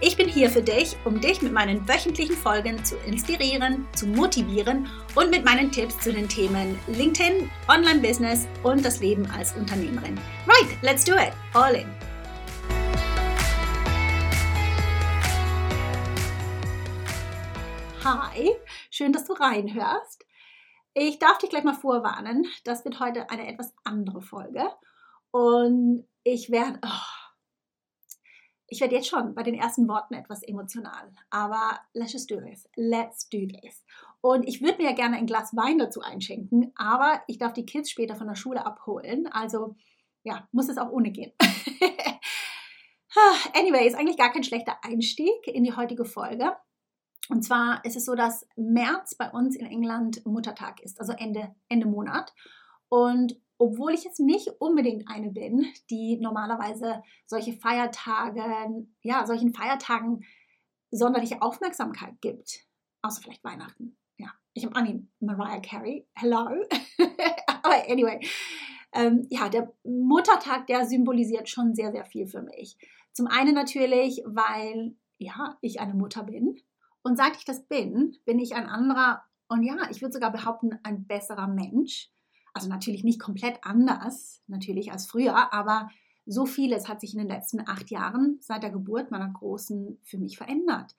Ich bin hier für dich, um dich mit meinen wöchentlichen Folgen zu inspirieren, zu motivieren und mit meinen Tipps zu den Themen LinkedIn, Online-Business und das Leben als Unternehmerin. Right, let's do it. All in. Hi, schön, dass du reinhörst. Ich darf dich gleich mal vorwarnen, das wird heute eine etwas andere Folge und ich werde... Oh, ich werde jetzt schon bei den ersten Worten etwas emotional, aber let's just do this. Let's do this. Und ich würde mir ja gerne ein Glas Wein dazu einschenken, aber ich darf die Kids später von der Schule abholen. Also ja, muss es auch ohne gehen. anyway, ist eigentlich gar kein schlechter Einstieg in die heutige Folge. Und zwar ist es so, dass März bei uns in England Muttertag ist, also Ende, Ende Monat. Und obwohl ich jetzt nicht unbedingt eine bin, die normalerweise solche Feiertage, ja, solchen Feiertagen sonderliche Aufmerksamkeit gibt. Außer vielleicht Weihnachten. Ja, ich habe, I mean, Mariah Carey, hello. Aber anyway, ähm, ja, der Muttertag, der symbolisiert schon sehr, sehr viel für mich. Zum einen natürlich, weil, ja, ich eine Mutter bin. Und seit ich das bin, bin ich ein anderer und ja, ich würde sogar behaupten, ein besserer Mensch also natürlich nicht komplett anders, natürlich als früher, aber so vieles hat sich in den letzten acht Jahren seit der Geburt meiner Großen für mich verändert.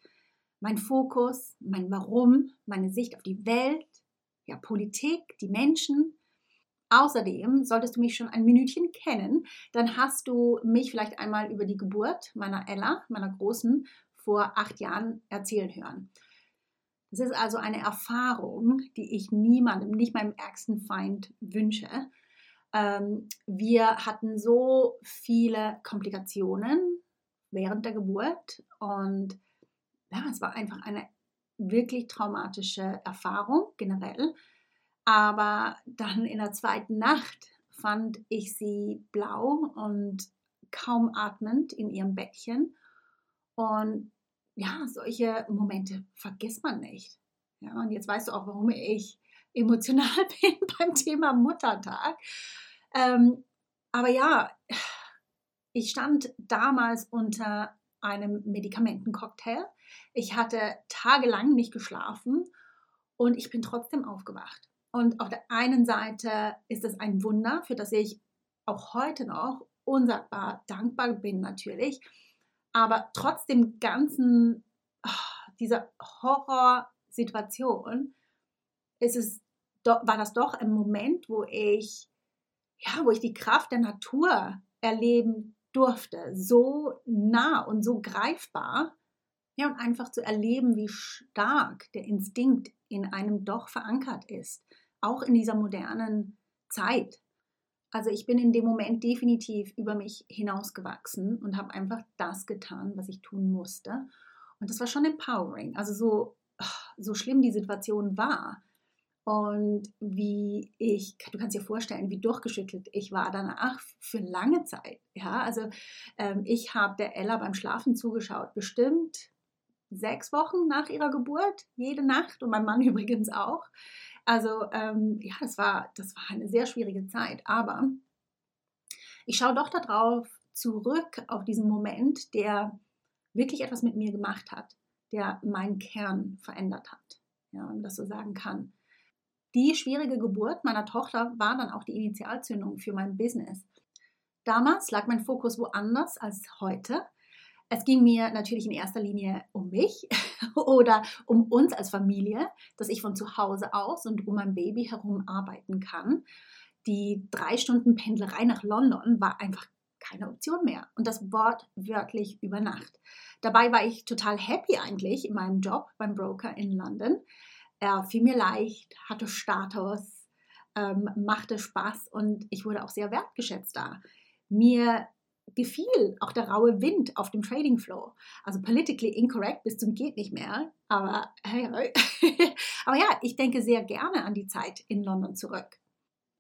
Mein Fokus, mein Warum, meine Sicht auf die Welt, ja, Politik, die Menschen. Außerdem solltest du mich schon ein Minütchen kennen, dann hast du mich vielleicht einmal über die Geburt meiner Ella, meiner Großen, vor acht Jahren erzählen hören. Das ist also eine Erfahrung, die ich niemandem, nicht meinem ärgsten Feind wünsche. Ähm, wir hatten so viele Komplikationen während der Geburt und ja, es war einfach eine wirklich traumatische Erfahrung generell. Aber dann in der zweiten Nacht fand ich sie blau und kaum atmend in ihrem Bettchen. Und ja, solche Momente vergisst man nicht. Ja, und jetzt weißt du auch, warum ich emotional bin beim Thema Muttertag. Ähm, aber ja, ich stand damals unter einem Medikamentencocktail. Ich hatte tagelang nicht geschlafen und ich bin trotzdem aufgewacht. Und auf der einen Seite ist es ein Wunder, für das ich auch heute noch unsagbar dankbar bin natürlich. Aber trotz dem ganzen, oh, dieser Horrorsituation, ist es, war das doch ein Moment, wo ich, ja, wo ich die Kraft der Natur erleben durfte. So nah und so greifbar. Ja, und einfach zu erleben, wie stark der Instinkt in einem doch verankert ist. Auch in dieser modernen Zeit. Also ich bin in dem Moment definitiv über mich hinausgewachsen und habe einfach das getan, was ich tun musste. Und das war schon empowering. Also so, so schlimm die Situation war und wie ich, du kannst dir vorstellen, wie durchgeschüttelt ich war danach für lange Zeit. Ja, also ähm, ich habe der Ella beim Schlafen zugeschaut, bestimmt sechs Wochen nach ihrer Geburt, jede Nacht und mein Mann übrigens auch. Also ähm, ja, das war, das war eine sehr schwierige Zeit. Aber ich schaue doch darauf zurück, auf diesen Moment, der wirklich etwas mit mir gemacht hat, der meinen Kern verändert hat, ja, wenn man das so sagen kann. Die schwierige Geburt meiner Tochter war dann auch die Initialzündung für mein Business. Damals lag mein Fokus woanders als heute. Es ging mir natürlich in erster Linie um mich oder um uns als Familie, dass ich von zu Hause aus und um mein Baby herum arbeiten kann. Die drei Stunden Pendlerei nach London war einfach keine Option mehr. Und das Wort wörtlich über Nacht. Dabei war ich total happy eigentlich in meinem Job beim Broker in London. Er fiel mir leicht, hatte Status, ähm, machte Spaß und ich wurde auch sehr wertgeschätzt da. Mir gefiel auch der raue Wind auf dem Trading Flow. Also politically incorrect bis zum geht nicht mehr. Aber, aber ja, ich denke sehr gerne an die Zeit in London zurück.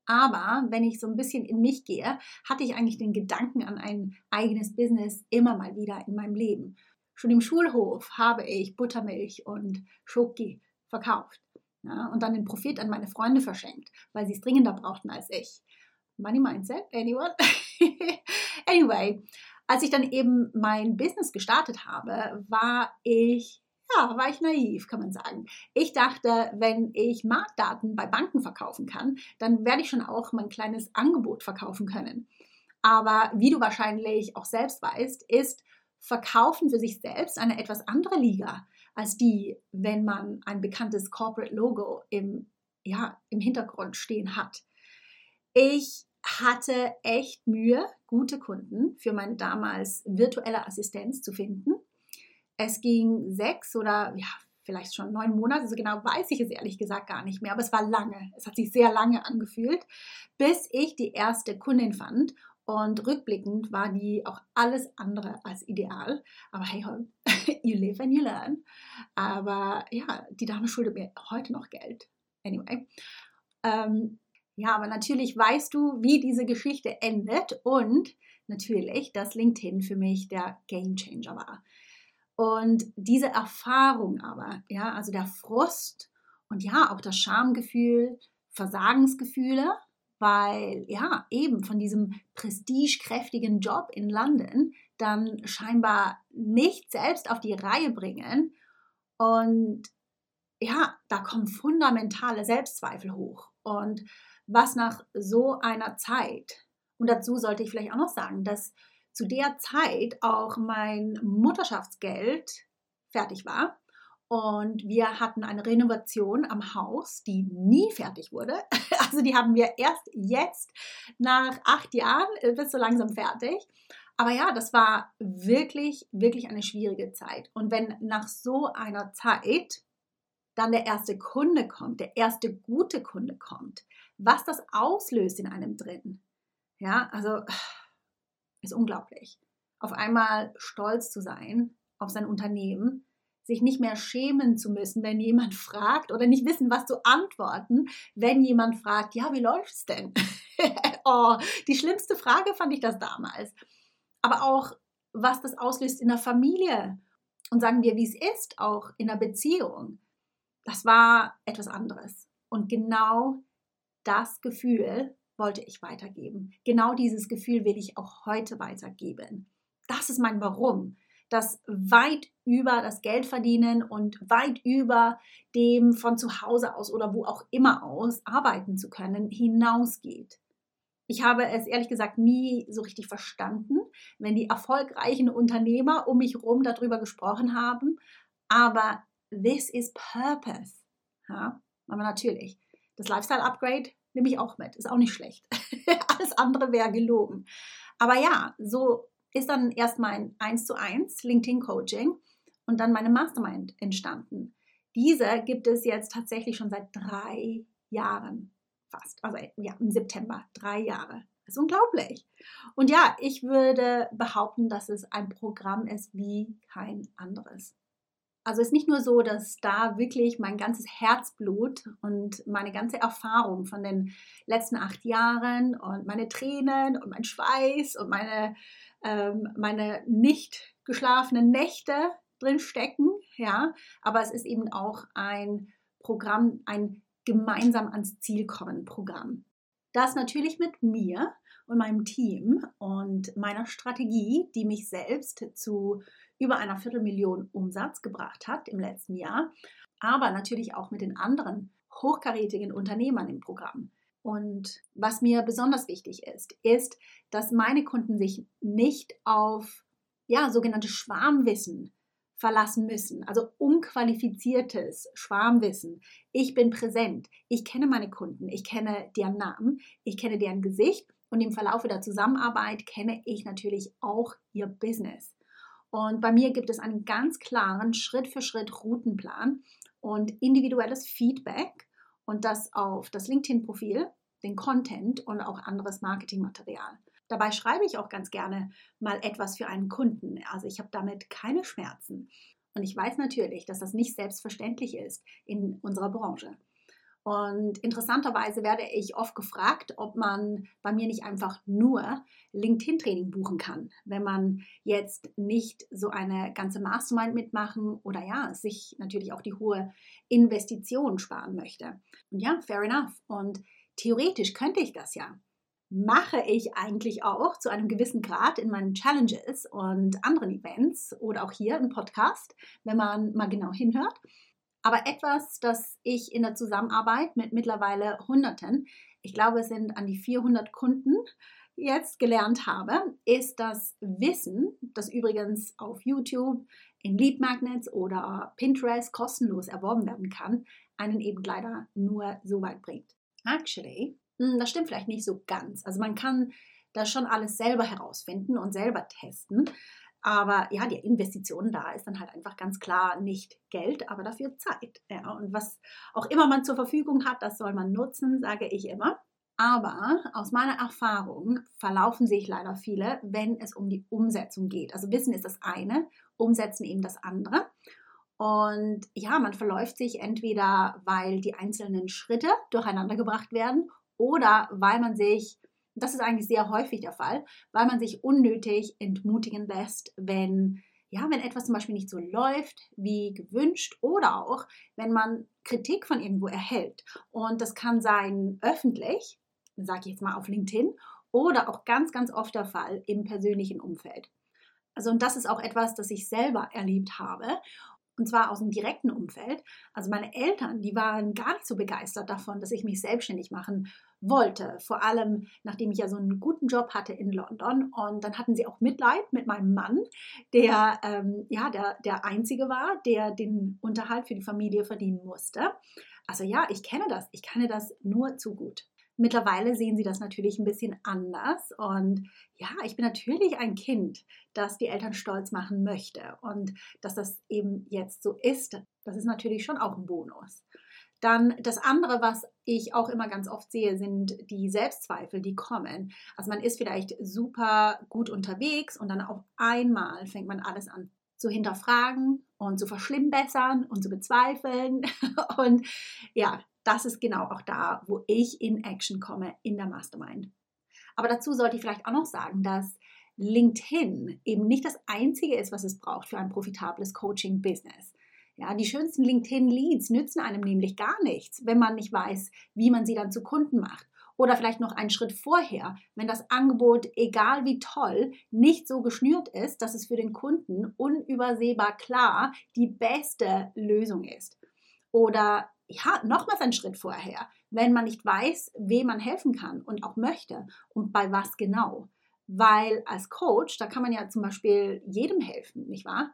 Aber wenn ich so ein bisschen in mich gehe, hatte ich eigentlich den Gedanken an ein eigenes Business immer mal wieder in meinem Leben. Schon im Schulhof habe ich Buttermilch und Schoki verkauft ja, und dann den Profit an meine Freunde verschenkt, weil sie es dringender brauchten als ich. Money Mindset, anyone? anyway, als ich dann eben mein Business gestartet habe, war ich ja, war ich naiv, kann man sagen. Ich dachte, wenn ich Marktdaten bei Banken verkaufen kann, dann werde ich schon auch mein kleines Angebot verkaufen können. Aber wie du wahrscheinlich auch selbst weißt, ist Verkaufen für sich selbst eine etwas andere Liga als die, wenn man ein bekanntes Corporate Logo im, ja, im Hintergrund stehen hat. Ich hatte echt Mühe, gute Kunden für meine damals virtuelle Assistenz zu finden. Es ging sechs oder ja, vielleicht schon neun Monate, so genau weiß ich es ehrlich gesagt gar nicht mehr, aber es war lange. Es hat sich sehr lange angefühlt, bis ich die erste Kundin fand. Und rückblickend war die auch alles andere als ideal. Aber hey, you live and you learn. Aber ja, die Dame schuldet mir heute noch Geld. Anyway. Ähm, ja, aber natürlich weißt du, wie diese Geschichte endet und natürlich, dass LinkedIn für mich der Game Changer war. Und diese Erfahrung aber, ja, also der Frust und ja, auch das Schamgefühl, Versagensgefühle, weil ja, eben von diesem prestigekräftigen Job in London dann scheinbar nicht selbst auf die Reihe bringen. Und ja, da kommen fundamentale Selbstzweifel hoch. Und was nach so einer Zeit, und dazu sollte ich vielleicht auch noch sagen, dass zu der Zeit auch mein Mutterschaftsgeld fertig war. Und wir hatten eine Renovation am Haus, die nie fertig wurde. Also die haben wir erst jetzt nach acht Jahren äh, bis so langsam fertig. Aber ja, das war wirklich, wirklich eine schwierige Zeit. Und wenn nach so einer Zeit dann der erste Kunde kommt, der erste gute Kunde kommt, was das auslöst in einem drin. Ja, also ist unglaublich. Auf einmal stolz zu sein auf sein Unternehmen, sich nicht mehr schämen zu müssen, wenn jemand fragt oder nicht wissen, was zu antworten, wenn jemand fragt, ja, wie läuft's denn? oh, die schlimmste Frage fand ich das damals. Aber auch, was das auslöst in der Familie und sagen wir, wie es ist, auch in der Beziehung. Das war etwas anderes. Und genau das Gefühl wollte ich weitergeben. Genau dieses Gefühl will ich auch heute weitergeben. Das ist mein Warum, das weit über das Geld verdienen und weit über dem von zu Hause aus oder wo auch immer aus arbeiten zu können hinausgeht. Ich habe es ehrlich gesagt nie so richtig verstanden, wenn die erfolgreichen Unternehmer um mich herum darüber gesprochen haben. Aber this is purpose. Ja, aber natürlich. Das Lifestyle Upgrade nehme ich auch mit. Ist auch nicht schlecht. Alles andere wäre gelogen. Aber ja, so ist dann erst mein 1 zu 1 LinkedIn Coaching und dann meine Mastermind entstanden. Diese gibt es jetzt tatsächlich schon seit drei Jahren fast. Also ja, im September, drei Jahre. Das ist unglaublich. Und ja, ich würde behaupten, dass es ein Programm ist wie kein anderes. Also es ist nicht nur so, dass da wirklich mein ganzes Herzblut und meine ganze Erfahrung von den letzten acht Jahren und meine Tränen und mein Schweiß und meine, ähm, meine nicht geschlafenen Nächte drin stecken, ja, aber es ist eben auch ein Programm, ein gemeinsam ans Ziel kommen Programm. Das natürlich mit mir und meinem Team und meiner Strategie, die mich selbst zu über einer Viertelmillion Umsatz gebracht hat im letzten Jahr, aber natürlich auch mit den anderen hochkarätigen Unternehmern im Programm. Und was mir besonders wichtig ist, ist, dass meine Kunden sich nicht auf ja, sogenanntes Schwarmwissen verlassen müssen, also unqualifiziertes Schwarmwissen. Ich bin präsent, ich kenne meine Kunden, ich kenne deren Namen, ich kenne deren Gesicht und im Verlauf der Zusammenarbeit kenne ich natürlich auch ihr Business. Und bei mir gibt es einen ganz klaren Schritt für Schritt Routenplan und individuelles Feedback und das auf das LinkedIn-Profil, den Content und auch anderes Marketingmaterial. Dabei schreibe ich auch ganz gerne mal etwas für einen Kunden. Also ich habe damit keine Schmerzen. Und ich weiß natürlich, dass das nicht selbstverständlich ist in unserer Branche. Und interessanterweise werde ich oft gefragt, ob man bei mir nicht einfach nur LinkedIn-Training buchen kann, wenn man jetzt nicht so eine ganze Mastermind mitmachen oder ja, sich natürlich auch die hohe Investition sparen möchte. Und ja, fair enough. Und theoretisch könnte ich das ja. Mache ich eigentlich auch zu einem gewissen Grad in meinen Challenges und anderen Events oder auch hier im Podcast, wenn man mal genau hinhört. Aber etwas, das ich in der Zusammenarbeit mit mittlerweile Hunderten, ich glaube, es sind an die 400 Kunden, jetzt gelernt habe, ist das Wissen, das übrigens auf YouTube, in Lead Magnets oder Pinterest kostenlos erworben werden kann, einen eben leider nur so weit bringt. Actually, hm, das stimmt vielleicht nicht so ganz. Also man kann das schon alles selber herausfinden und selber testen. Aber ja, die Investition da ist dann halt einfach ganz klar nicht Geld, aber dafür Zeit. Ja, und was auch immer man zur Verfügung hat, das soll man nutzen, sage ich immer. Aber aus meiner Erfahrung verlaufen sich leider viele, wenn es um die Umsetzung geht. Also Wissen ist das eine, Umsetzen eben das andere. Und ja, man verläuft sich entweder, weil die einzelnen Schritte durcheinander gebracht werden oder weil man sich das ist eigentlich sehr häufig der Fall, weil man sich unnötig entmutigen lässt, wenn ja, wenn etwas zum Beispiel nicht so läuft wie gewünscht oder auch wenn man Kritik von irgendwo erhält. Und das kann sein öffentlich, sage ich jetzt mal auf LinkedIn, oder auch ganz, ganz oft der Fall im persönlichen Umfeld. Also und das ist auch etwas, das ich selber erlebt habe und zwar aus dem direkten Umfeld. Also meine Eltern, die waren gar nicht so begeistert davon, dass ich mich selbstständig machen wollte. Vor allem, nachdem ich ja so einen guten Job hatte in London. Und dann hatten sie auch Mitleid mit meinem Mann, der ähm, ja der, der Einzige war, der den Unterhalt für die Familie verdienen musste. Also ja, ich kenne das. Ich kenne das nur zu gut. Mittlerweile sehen sie das natürlich ein bisschen anders. Und ja, ich bin natürlich ein Kind, das die Eltern stolz machen möchte. Und dass das eben jetzt so ist, das ist natürlich schon auch ein Bonus. Dann das andere, was ich auch immer ganz oft sehe, sind die Selbstzweifel, die kommen. Also man ist vielleicht super gut unterwegs und dann auf einmal fängt man alles an zu hinterfragen und zu verschlimmbessern und zu bezweifeln. Und ja, das ist genau auch da, wo ich in Action komme in der Mastermind. Aber dazu sollte ich vielleicht auch noch sagen, dass LinkedIn eben nicht das einzige ist, was es braucht für ein profitables Coaching-Business. Ja, die schönsten LinkedIn-Leads nützen einem nämlich gar nichts, wenn man nicht weiß, wie man sie dann zu Kunden macht. Oder vielleicht noch einen Schritt vorher, wenn das Angebot, egal wie toll, nicht so geschnürt ist, dass es für den Kunden unübersehbar klar die beste Lösung ist. Oder ja, nochmals einen Schritt vorher, wenn man nicht weiß, wem man helfen kann und auch möchte und bei was genau. Weil als Coach, da kann man ja zum Beispiel jedem helfen, nicht wahr?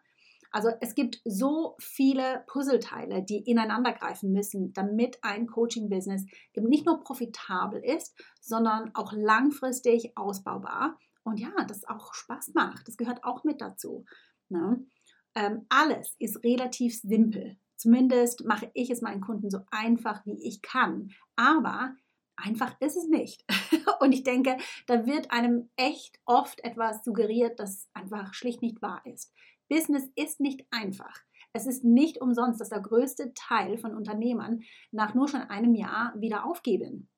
Also es gibt so viele Puzzleteile, die ineinander greifen müssen, damit ein Coaching-Business eben nicht nur profitabel ist, sondern auch langfristig ausbaubar und ja, das auch Spaß macht. Das gehört auch mit dazu. Ne? Ähm, alles ist relativ simpel. Zumindest mache ich es meinen Kunden so einfach, wie ich kann. Aber einfach ist es nicht. Und ich denke, da wird einem echt oft etwas suggeriert, das einfach schlicht nicht wahr ist. Business ist nicht einfach. Es ist nicht umsonst, dass der größte Teil von Unternehmern nach nur schon einem Jahr wieder aufgeben.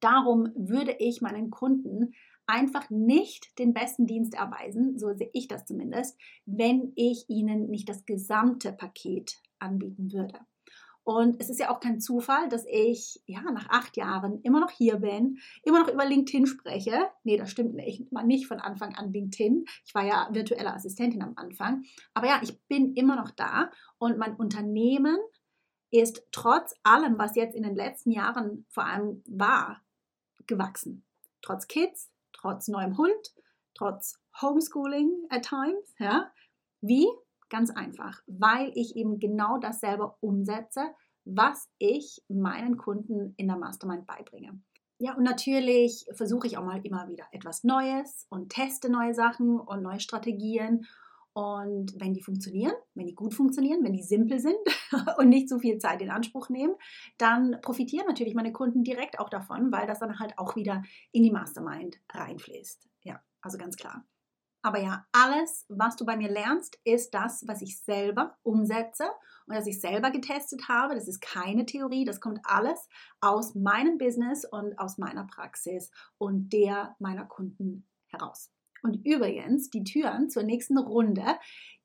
Darum würde ich meinen Kunden einfach nicht den besten Dienst erweisen, so sehe ich das zumindest, wenn ich ihnen nicht das gesamte Paket anbieten würde. Und es ist ja auch kein Zufall, dass ich ja nach acht Jahren immer noch hier bin, immer noch über LinkedIn spreche. Nee, das stimmt nicht. Ich war nicht von Anfang an LinkedIn. Ich war ja virtuelle Assistentin am Anfang. Aber ja, ich bin immer noch da und mein Unternehmen ist trotz allem, was jetzt in den letzten Jahren vor allem war, gewachsen. Trotz Kids, trotz neuem Hund, trotz Homeschooling at times. Ja? Wie? Ganz einfach, weil ich eben genau das selber umsetze, was ich meinen Kunden in der Mastermind beibringe. Ja, und natürlich versuche ich auch mal immer wieder etwas Neues und teste neue Sachen und neue Strategien. Und wenn die funktionieren, wenn die gut funktionieren, wenn die simpel sind und nicht so viel Zeit in Anspruch nehmen, dann profitieren natürlich meine Kunden direkt auch davon, weil das dann halt auch wieder in die Mastermind reinfließt. Ja, also ganz klar. Aber ja, alles, was du bei mir lernst, ist das, was ich selber umsetze und das ich selber getestet habe. Das ist keine Theorie, das kommt alles aus meinem Business und aus meiner Praxis und der meiner Kunden heraus. Und übrigens, die Türen zur nächsten Runde,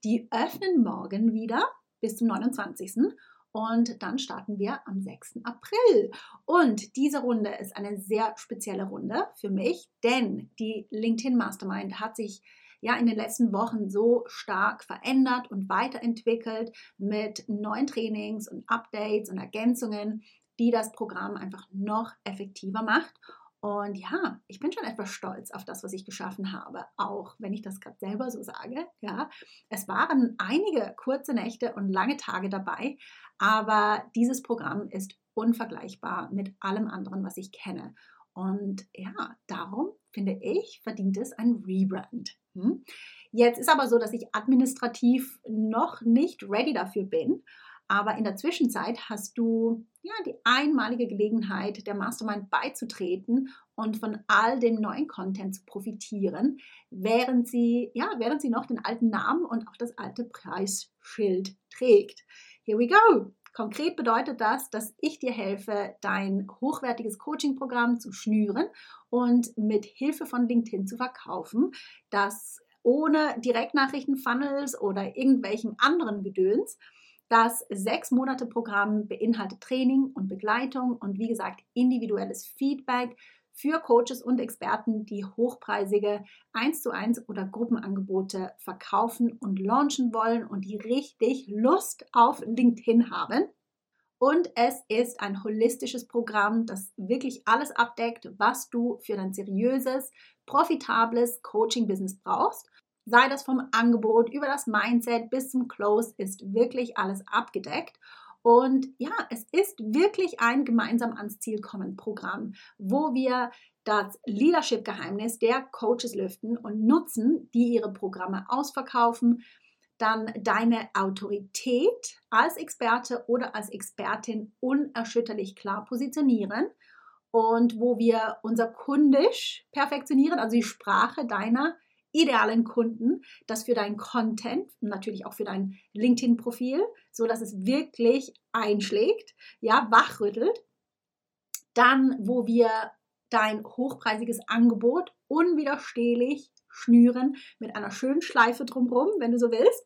die öffnen morgen wieder bis zum 29. Und dann starten wir am 6. April. Und diese Runde ist eine sehr spezielle Runde für mich, denn die LinkedIn Mastermind hat sich ja in den letzten Wochen so stark verändert und weiterentwickelt mit neuen Trainings und Updates und Ergänzungen, die das Programm einfach noch effektiver macht. Und ja, ich bin schon etwas stolz auf das, was ich geschaffen habe, auch wenn ich das gerade selber so sage. Ja, es waren einige kurze Nächte und lange Tage dabei, aber dieses Programm ist unvergleichbar mit allem anderen, was ich kenne. Und ja, darum finde ich, verdient es ein Rebrand. Hm? Jetzt ist aber so, dass ich administrativ noch nicht ready dafür bin. Aber in der Zwischenzeit hast du ja die einmalige Gelegenheit, der Mastermind beizutreten und von all dem neuen Content zu profitieren, während sie, ja, während sie noch den alten Namen und auch das alte Preisschild trägt. Here we go! Konkret bedeutet das, dass ich dir helfe, dein hochwertiges Coaching-Programm zu schnüren und mit Hilfe von LinkedIn zu verkaufen, das ohne Direktnachrichten-Funnels oder irgendwelchen anderen Gedöns. Das sechs Monate Programm beinhaltet Training und Begleitung und wie gesagt individuelles Feedback für Coaches und Experten, die hochpreisige 1 zu 1 oder Gruppenangebote verkaufen und launchen wollen und die richtig Lust auf LinkedIn haben. Und es ist ein holistisches Programm, das wirklich alles abdeckt, was du für dein seriöses, profitables Coaching-Business brauchst. Sei das vom Angebot über das Mindset bis zum Close, ist wirklich alles abgedeckt. Und ja, es ist wirklich ein gemeinsam ans Ziel kommen Programm, wo wir das Leadership-Geheimnis der Coaches lüften und nutzen, die ihre Programme ausverkaufen, dann deine Autorität als Experte oder als Expertin unerschütterlich klar positionieren und wo wir unser Kundisch perfektionieren, also die Sprache deiner idealen Kunden, das für deinen Content, natürlich auch für dein LinkedIn-Profil, so dass es wirklich einschlägt, ja, wachrüttelt. Dann, wo wir dein hochpreisiges Angebot unwiderstehlich schnüren mit einer schönen Schleife drumherum, wenn du so willst.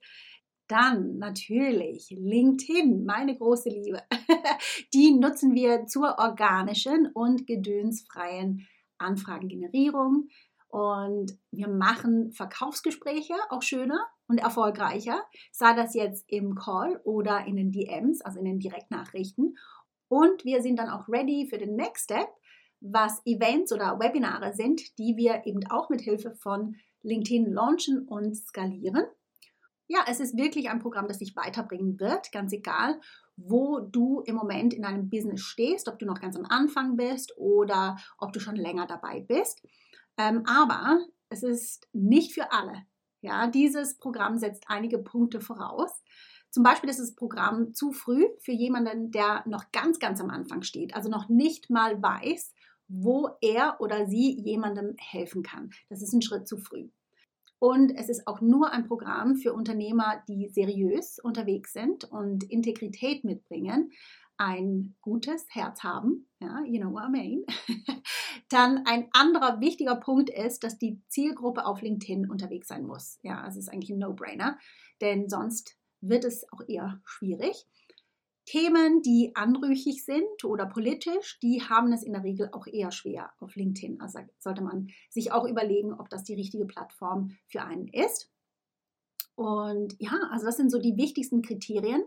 Dann natürlich LinkedIn, meine große Liebe. Die nutzen wir zur organischen und gedönsfreien Anfragengenerierung. Und wir machen Verkaufsgespräche auch schöner und erfolgreicher, sei das jetzt im Call oder in den DMs, also in den Direktnachrichten. Und wir sind dann auch ready für den Next Step, was Events oder Webinare sind, die wir eben auch mit Hilfe von LinkedIn launchen und skalieren. Ja, es ist wirklich ein Programm, das dich weiterbringen wird, ganz egal, wo du im Moment in deinem Business stehst, ob du noch ganz am Anfang bist oder ob du schon länger dabei bist. Ähm, aber es ist nicht für alle. Ja, dieses Programm setzt einige Punkte voraus. Zum Beispiel ist das Programm zu früh für jemanden, der noch ganz, ganz am Anfang steht, also noch nicht mal weiß, wo er oder sie jemandem helfen kann. Das ist ein Schritt zu früh. Und es ist auch nur ein Programm für Unternehmer, die seriös unterwegs sind und Integrität mitbringen, ein gutes Herz haben, ja, you know what I mean. Dann ein anderer wichtiger Punkt ist, dass die Zielgruppe auf LinkedIn unterwegs sein muss. Ja, es ist eigentlich ein No-Brainer, denn sonst wird es auch eher schwierig. Themen, die anrüchig sind oder politisch, die haben es in der Regel auch eher schwer auf LinkedIn. Also sollte man sich auch überlegen, ob das die richtige Plattform für einen ist. Und ja, also das sind so die wichtigsten Kriterien.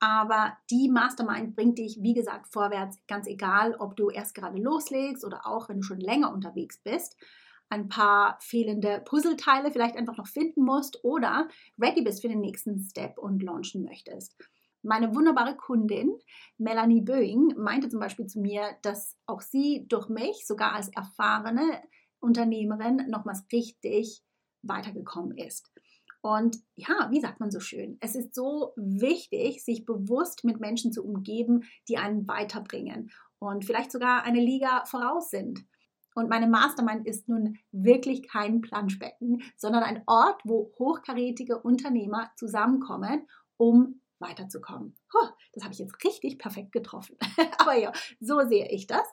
Aber die Mastermind bringt dich, wie gesagt, vorwärts, ganz egal, ob du erst gerade loslegst oder auch wenn du schon länger unterwegs bist. ein paar fehlende Puzzleteile vielleicht einfach noch finden musst oder ready bist für den nächsten Step und launchen möchtest. Meine wunderbare Kundin Melanie Böing meinte zum Beispiel zu mir, dass auch sie durch mich sogar als erfahrene Unternehmerin nochmals richtig weitergekommen ist. Und ja, wie sagt man so schön, es ist so wichtig, sich bewusst mit Menschen zu umgeben, die einen weiterbringen und vielleicht sogar eine Liga voraus sind. Und meine Mastermind ist nun wirklich kein Planschbecken, sondern ein Ort, wo hochkarätige Unternehmer zusammenkommen, um weiterzukommen. Oh, das habe ich jetzt richtig perfekt getroffen. Aber ja, so sehe ich das.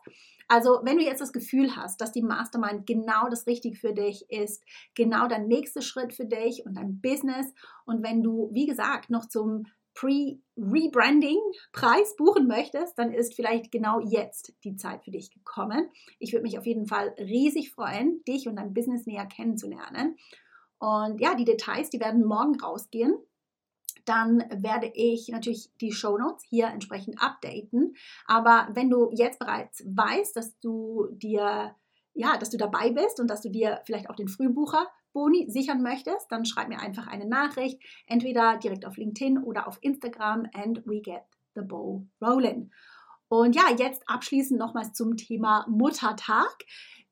Also, wenn du jetzt das Gefühl hast, dass die Mastermind genau das Richtige für dich ist, genau der nächste Schritt für dich und dein Business und wenn du, wie gesagt, noch zum Pre-Rebranding-Preis buchen möchtest, dann ist vielleicht genau jetzt die Zeit für dich gekommen. Ich würde mich auf jeden Fall riesig freuen, dich und dein Business näher kennenzulernen. Und ja, die Details, die werden morgen rausgehen dann werde ich natürlich die Show Notes hier entsprechend updaten. Aber wenn du jetzt bereits weißt, dass du dir, ja, dass du dabei bist und dass du dir vielleicht auch den Frühbucher Boni sichern möchtest, dann schreib mir einfach eine Nachricht, entweder direkt auf LinkedIn oder auf Instagram and we get the ball rolling. Und ja, jetzt abschließend nochmals zum Thema Muttertag.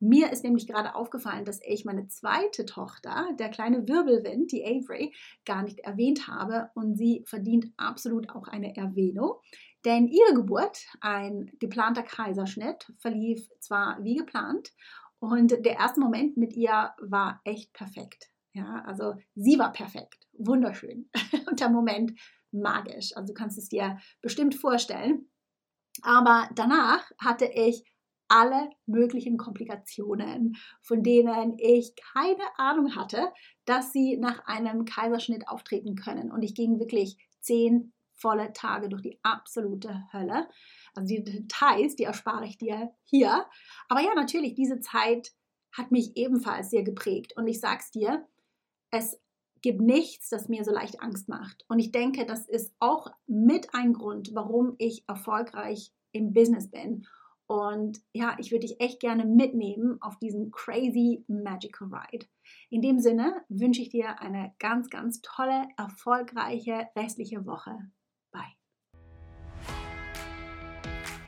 Mir ist nämlich gerade aufgefallen, dass ich meine zweite Tochter, der kleine Wirbelwind, die Avery, gar nicht erwähnt habe und sie verdient absolut auch eine Erwähnung. Denn ihre Geburt, ein geplanter Kaiserschnitt, verlief zwar wie geplant und der erste Moment mit ihr war echt perfekt. Ja, also sie war perfekt, wunderschön und der Moment magisch. Also du kannst es dir bestimmt vorstellen. Aber danach hatte ich alle möglichen Komplikationen, von denen ich keine Ahnung hatte, dass sie nach einem Kaiserschnitt auftreten können. Und ich ging wirklich zehn volle Tage durch die absolute Hölle. Also die Details, die erspare ich dir hier. Aber ja, natürlich, diese Zeit hat mich ebenfalls sehr geprägt. Und ich sag's dir, es gibt nichts, das mir so leicht Angst macht. Und ich denke, das ist auch mit ein Grund, warum ich erfolgreich im Business bin und ja, ich würde dich echt gerne mitnehmen auf diesen crazy magical ride. In dem Sinne wünsche ich dir eine ganz, ganz tolle, erfolgreiche restliche Woche.